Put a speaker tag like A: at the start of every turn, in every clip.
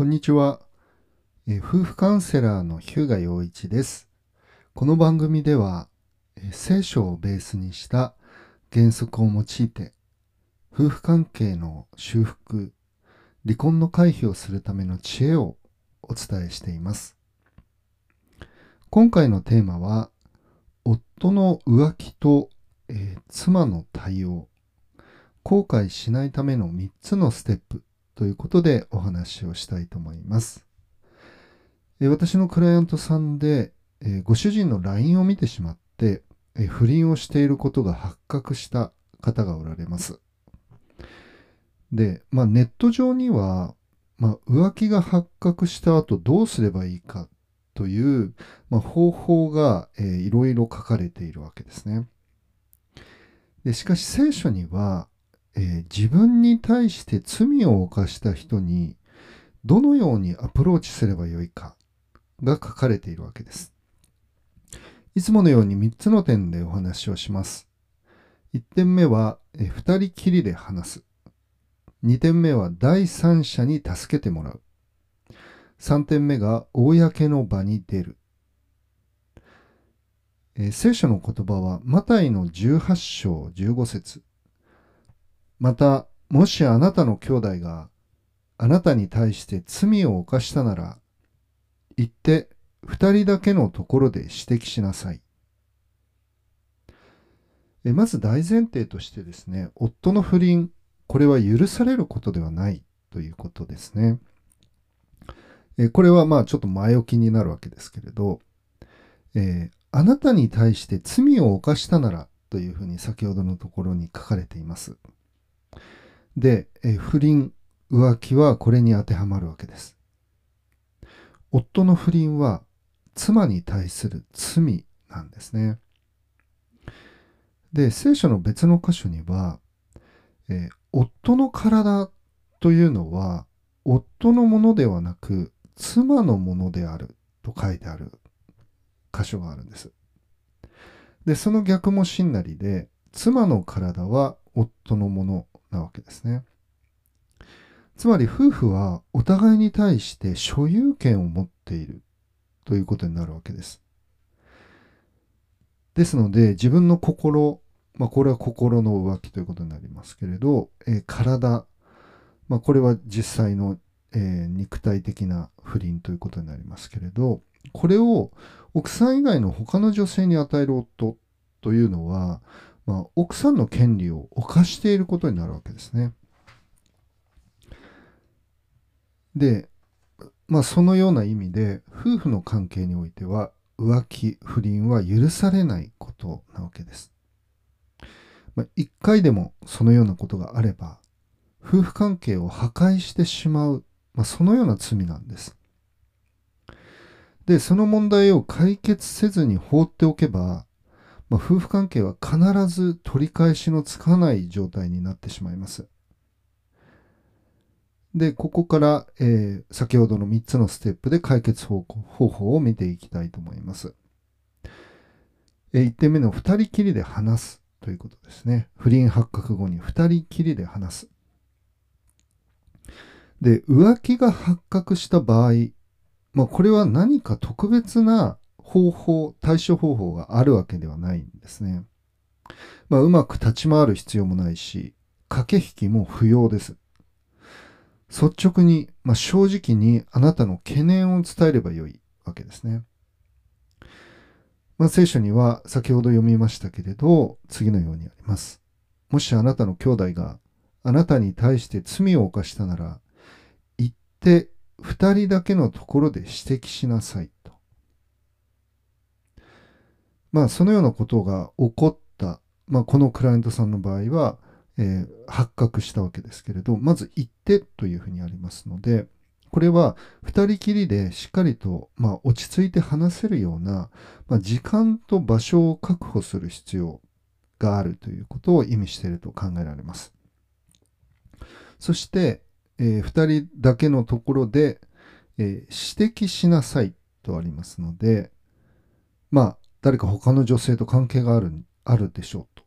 A: こんにちは、え夫婦カウンセラーの日向陽一です。この番組では、え聖書をベースにした原則を用いて、夫婦関係の修復、離婚の回避をするための知恵をお伝えしています。今回のテーマは、夫の浮気と、えー妻の対応、後悔しないための3つのステップということでお話をしたいと思います。え私のクライアントさんで、えご主人の LINE を見てしまって、え不倫をしていることが発覚した方がおられます。で、まあ、ネット上には、まあ、浮気が発覚した後どうすればいいかという、まあ、方法が、えーいろいろ書かれているわけですね。でしかし聖書には、えー自分に対して罪を犯した人にどのようにアプローチすればよいかが書かれているわけです。いつものように3つの点でお話をします。1点目は、えー二人きりで話す。2点目は第三者に助けてもらう。3点目が公の場に出る。えー聖書の言葉はマタイの18章15節また、もしあなたの兄弟があなたに対して罪を犯したなら、行って二人だけのところで指摘しなさい。えまず大前提としてですね、夫の不倫、これは許されることではないということですね。えこれはまあちょっと前置きになるわけですけれど、えーあなたに対して罪を犯したならというふうに先ほどのところに書かれています。で、え不倫、浮気はこれに当てはまるわけです。夫の不倫は妻に対する罪なんですね。で、聖書の別の箇所には、えー夫の体というのは夫のものではなく妻のものであると書いてある箇所があるんです。で、その逆も真なりで、妻の体は夫のものなわけですね。つまり夫婦はお互いに対して所有権を持っているということになるわけです。ですので自分の心、まあこれは心の浮気ということになりますけれど、えー体、まあこれは実際の、えー肉体的な不倫ということになりますけれど、これを奥さん以外の他の女性に与える夫というのは、まあ、奥さんの権利を犯していることになるわけですね。で、まあ、そのような意味で夫婦の関係においては浮気不倫は許されないことなわけです。まあ、一回でもそのようなことがあれば夫婦関係を破壊してしまう、まあ、そのような罪なんです。で、その問題を解決せずに放っておけば、まあ、夫婦関係は必ず取り返しのつかない状態になってしまいます。で、ここから、えー先ほどの3つのステップで解決方方法を見ていきたいと思います。え1点目の2人きりで話すということですね。不倫発覚後に2人きりで話す。で、浮気が発覚した場合、まあ、これは何か特別な方法、対処方法があるわけではないんですね。まあ、うまく立ち回る必要もないし、駆け引きも不要です。率直に、まあ、正直にあなたの懸念を伝えればよいわけですね。まあ、聖書には先ほど読みましたけれど、次のようにあります。もしあなたの兄弟があなたに対して罪を犯したなら、行って二人だけのところで指摘しなさい。まあ、そのようなことが起こった、まあ、このクライアントさんの場合は、えー発覚したわけですけれど、まず行ってというふうにありますので、これは二人きりでしっかりと、まあ、落ち着いて話せるような、まあ、時間と場所を確保する必要があるということを意味していると考えられます。そして、えー二人だけのところで、えー指摘しなさいとありますので、まあ、誰か他の女性と関係がある、あるでしょうと。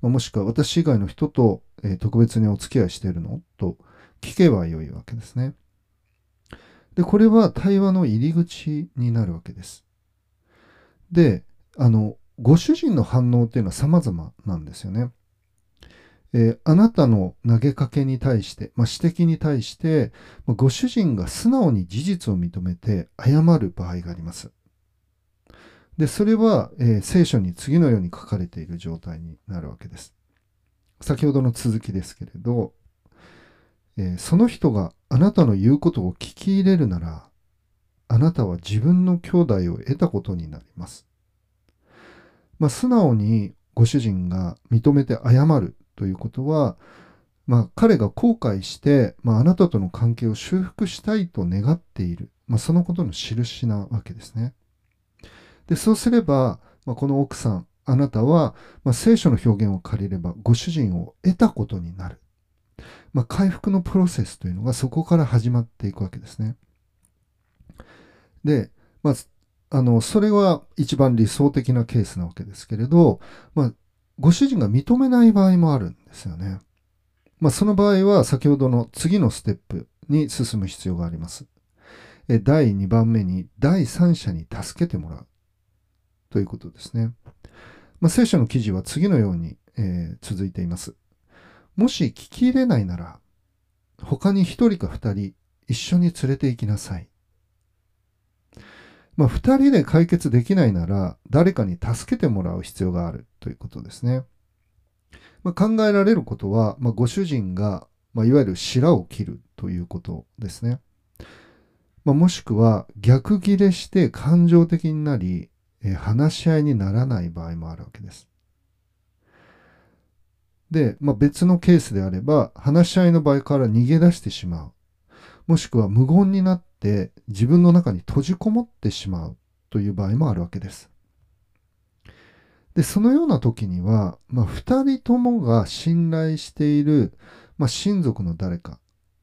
A: まあもしくは私以外の人と、えー特別にお付き合いしているの？と聞けばよいわけですね。で、これは対話の入り口になるわけです。で、あの、ご主人の反応っていうのは様々なんですよね。えー、あなたの投げかけに対して、まあ、指摘に対して、まあ、ご主人が素直に事実を認めて謝る場合があります。で、それは、えー、聖書に次のように書かれている状態になるわけです。先ほどの続きですけれど、えー、その人があなたの言うことを聞き入れるなら、あなたは自分の兄弟を得たことになります。まあ、素直にご主人が認めて謝るということは、まあ、彼が後悔して、まあ、あなたとの関係を修復したいと願っている、まあ、そのことの印なわけですね。でそうすれば、まあ、この奥さんあなたは、まあ、聖書の表現を借りればご主人を得たことになる、まあ、回復のプロセスというのがそこから始まっていくわけですね。で、まあ、あのそれは一番理想的なケースなわけですけれど、まあ、ご主人が認めない場合もあるんですよね。まあ、その場合は先ほどの次のステップに進む必要があります。第2番目に第三者に助けてもらうということですね。まあ、聖書の記事は次のように、えー、続いています。もし聞き入れないなら他に1人か2人一緒に連れて行きなさい。まあ、2人で解決できないなら、誰かに助けてもらう必要があるということですね。まあ、考えられることは、まあ、ご主人が、まあ、いわゆる白を切るということですね。まあ、もしくは逆ギレして感情的になり、えー、話し合いにならない場合もあるわけです。で、まあ、別のケースであれば、話し合いの場合から逃げ出してしまう。もしくは無言になって自分の中に閉じこもってしまうという場合もあるわけです。で、そのような時には、まあ、二人ともが信頼している、まあ、親族の誰か、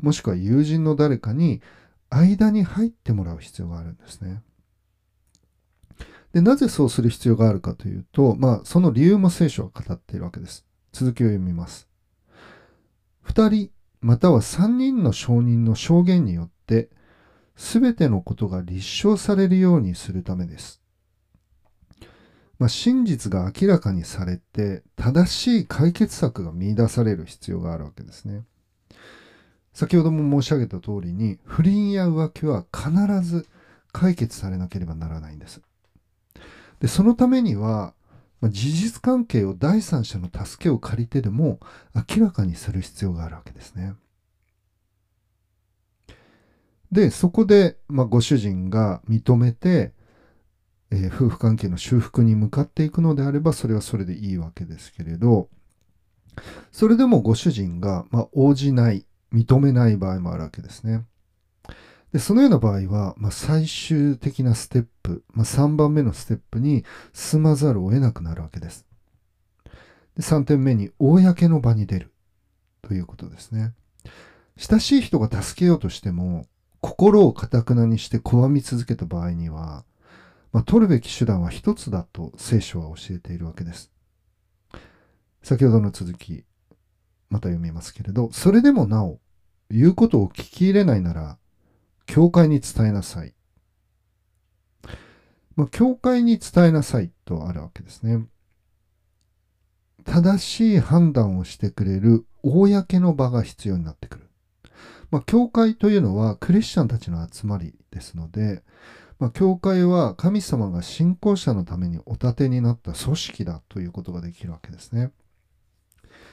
A: もしくは友人の誰かに間に入ってもらう必要があるんですね。で、なぜそうする必要があるかというと、まあ、その理由も聖書は語っているわけです。続きを読みます。二人または三人の証人の証言によって、すべてのことが立証されるようにするためです。まあ、真実が明らかにされて、正しい解決策が見出される必要があるわけですね。先ほども申し上げた通りに、不倫や浮気は必ず解決されなければならないんです。で、そのためには、ま、事実関係を第三者の助けを借りてでも明らかにする必要があるわけですね。で、そこで、まあ、ご主人が認めて、えー、夫婦関係の修復に向かっていくのであれば、それはそれでいいわけですけれど、それでもご主人が、まあ、応じない、認めない場合もあるわけですね。でそのような場合は、まあ、最終的なステップ、まあ、3番目のステップに進まざるを得なくなるわけです。で3点目に、公の場に出るということですね。親しい人が助けようとしても、心をかたくなにして拒み続けた場合には、まあ、取るべき手段は一つだと聖書は教えているわけです。先ほどの続き、また読みますけれど、それでもなお、言うことを聞き入れないなら、教会に伝えなさい。まあ、教会に伝えなさいとあるわけですね。正しい判断をしてくれる公の場が必要になってくる。まあ、教会というのはクリスチャンたちの集まりですので、まあ、教会は神様が信仰者のためにお立てになった組織だということができるわけですね。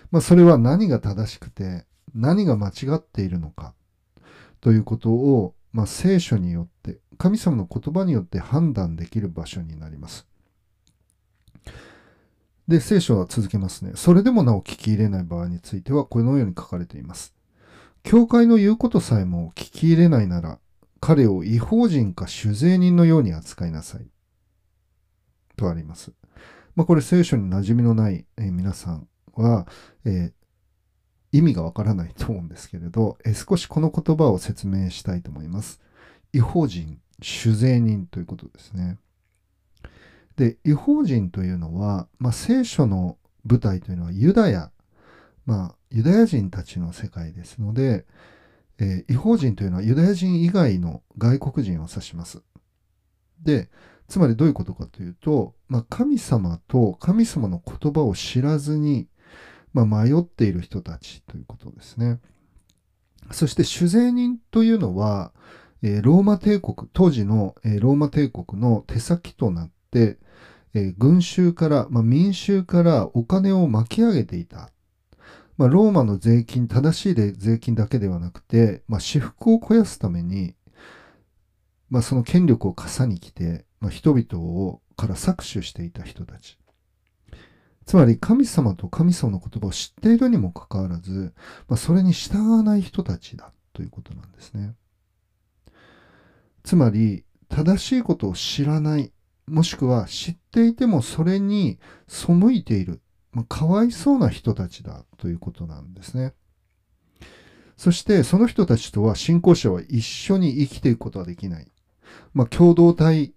A: まあ、それは何が正しくて何が間違っているのかということをまあ、聖書によって、神様の言葉によって判断できる場所になります。で、聖書は続けますね。それでもなお聞き入れない場合については、このように書かれています。教会の言うことさえも聞き入れないなら、彼を違法人か酒税人のように扱いなさい。とあります。まあ、これ聖書に馴染みのない、え、皆さんは、えー、意味がわからないと思うんですけれど、え少しこの言葉を説明したいと思います。違法人、酒税人ということですね。で、違法人というのは、まあ、聖書の舞台というのはユダヤ、まあ、ユダヤ人たちの世界ですので、えー、違法人というのはユダヤ人以外の外国人を指します。で、つまりどういうことかというと、まあ、神様と神様の言葉を知らずに、まあ、迷っている人たちということですね。そして酒税人というのは、えー、ローマ帝国、当時の、えー、ローマ帝国の手先となって、えー、群衆から、まあ、民衆からお金を巻き上げていた。まあ、ローマの税金、正しい税金だけではなくて、まあ、私腹を肥やすために、まあ、その権力を傘に来て、まあ、人々をから搾取していた人たち。つまり神様と神様の言葉を知っているにもかかわらず、まあ、それに従わない人たちだということなんですね。つまり、正しいことを知らない、もしくは知っていてもそれに背いている、まあ、かわいそうな人たちだということなんですね。そしてその人たちとは信仰者は一緒に生きていくことはできない。まあ、共同体、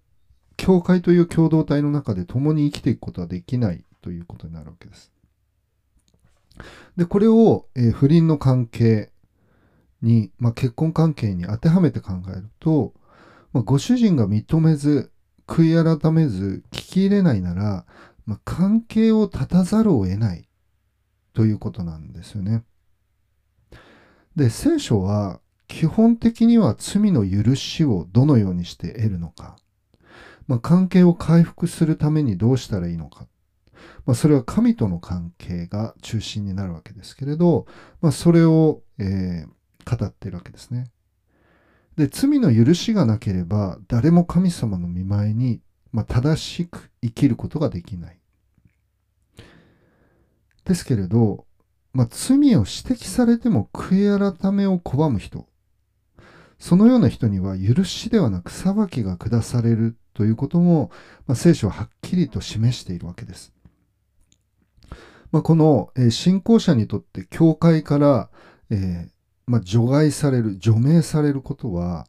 A: 教会という共同体の中で共に生きていくことはできないということになるわけです。で、これを、えー、不倫の関係に、まあ、結婚関係に当てはめて考えると、まあ、ご主人が認めず、悔い改めず、聞き入れないなら、まあ、関係を断たざるを得ないということなんですよね。で、聖書は基本的には罪の許しをどのようにして得るのか、まあ、関係を回復するためにどうしたらいいのか、まあ、それは神との関係が中心になるわけですけれど、まあ、それを、えー、語っているわけですね。で、罪の許しがなければ、誰も神様の見舞いに、まあ、正しく生きることができない。ですけれど、まあ、罪を指摘されても悔い改めを拒む人、そのような人には許しではなく裁きが下されるということも、まあ、聖書ははっきりと示しているわけです。まあ、この、えー、信仰者にとって教会から、えー、まあ、除外される、除名されることは、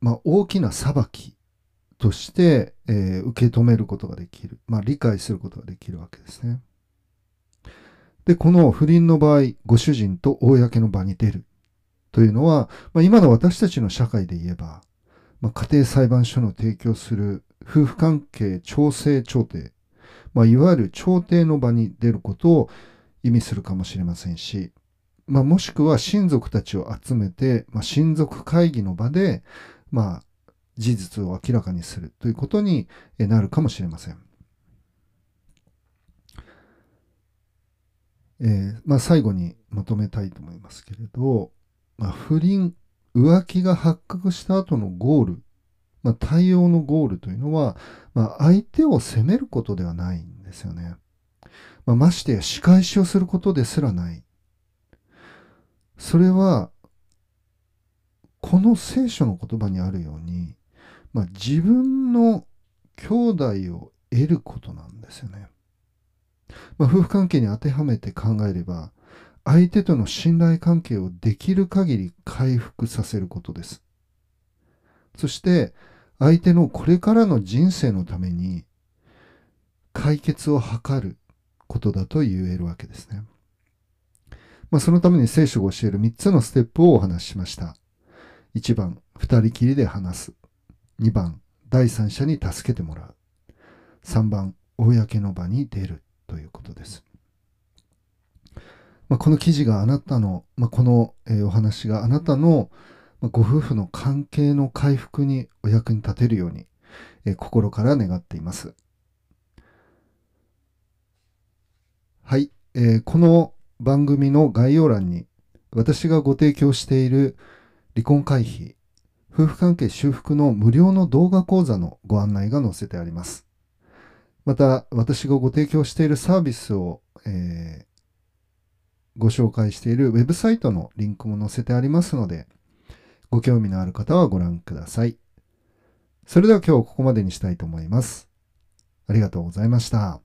A: まあ、大きな裁きとして、えー、受け止めることができる。まあ、理解することができるわけですね。で、この不倫の場合、ご主人と公の場に出るというのは、まあ、今の私たちの社会で言えば、まあ、家庭裁判所の提供する夫婦関係調整調停、まあ、いわゆる調停の場に出ることを意味するかもしれませんし、まあ、もしくは親族たちを集めて、まあ、親族会議の場で、まあ、事実を明らかにするということになるかもしれません。えー、まあ、最後にまとめたいと思いますけれど、まあ、不倫、浮気が発覚した後のゴール、まあ、対応のゴールというのは、まあ、相手を責めることではないんですよね。まあ、ましてや仕返しをすることですらない。それは、この聖書の言葉にあるように、まあ、自分の兄弟を得ることなんですよね。まあ、夫婦関係に当てはめて考えれば、相手との信頼関係をできる限り回復させることです。そして、相手のこれからの人生のために解決を図ることだと言えるわけですね。まあ、そのために聖書が教える3つのステップをお話ししました。1番、二人きりで話す。2番、第三者に助けてもらう。3番、公の場に出るということです。まあ、この記事があなたの、まあ、この、え、お話があなたの、ご夫婦の関係の回復にお役に立てるように、え、心から願っています。はい、えー、この番組の概要欄に私がご提供している離婚回避、夫婦関係修復の無料の動画講座のご案内が載せてあります。また、私がご提供しているサービスを、えー、ご紹介しているウェブサイトのリンクも載せてありますので、ご興味のある方はご覧ください。それでは今日ここまでにしたいと思います。ありがとうございました。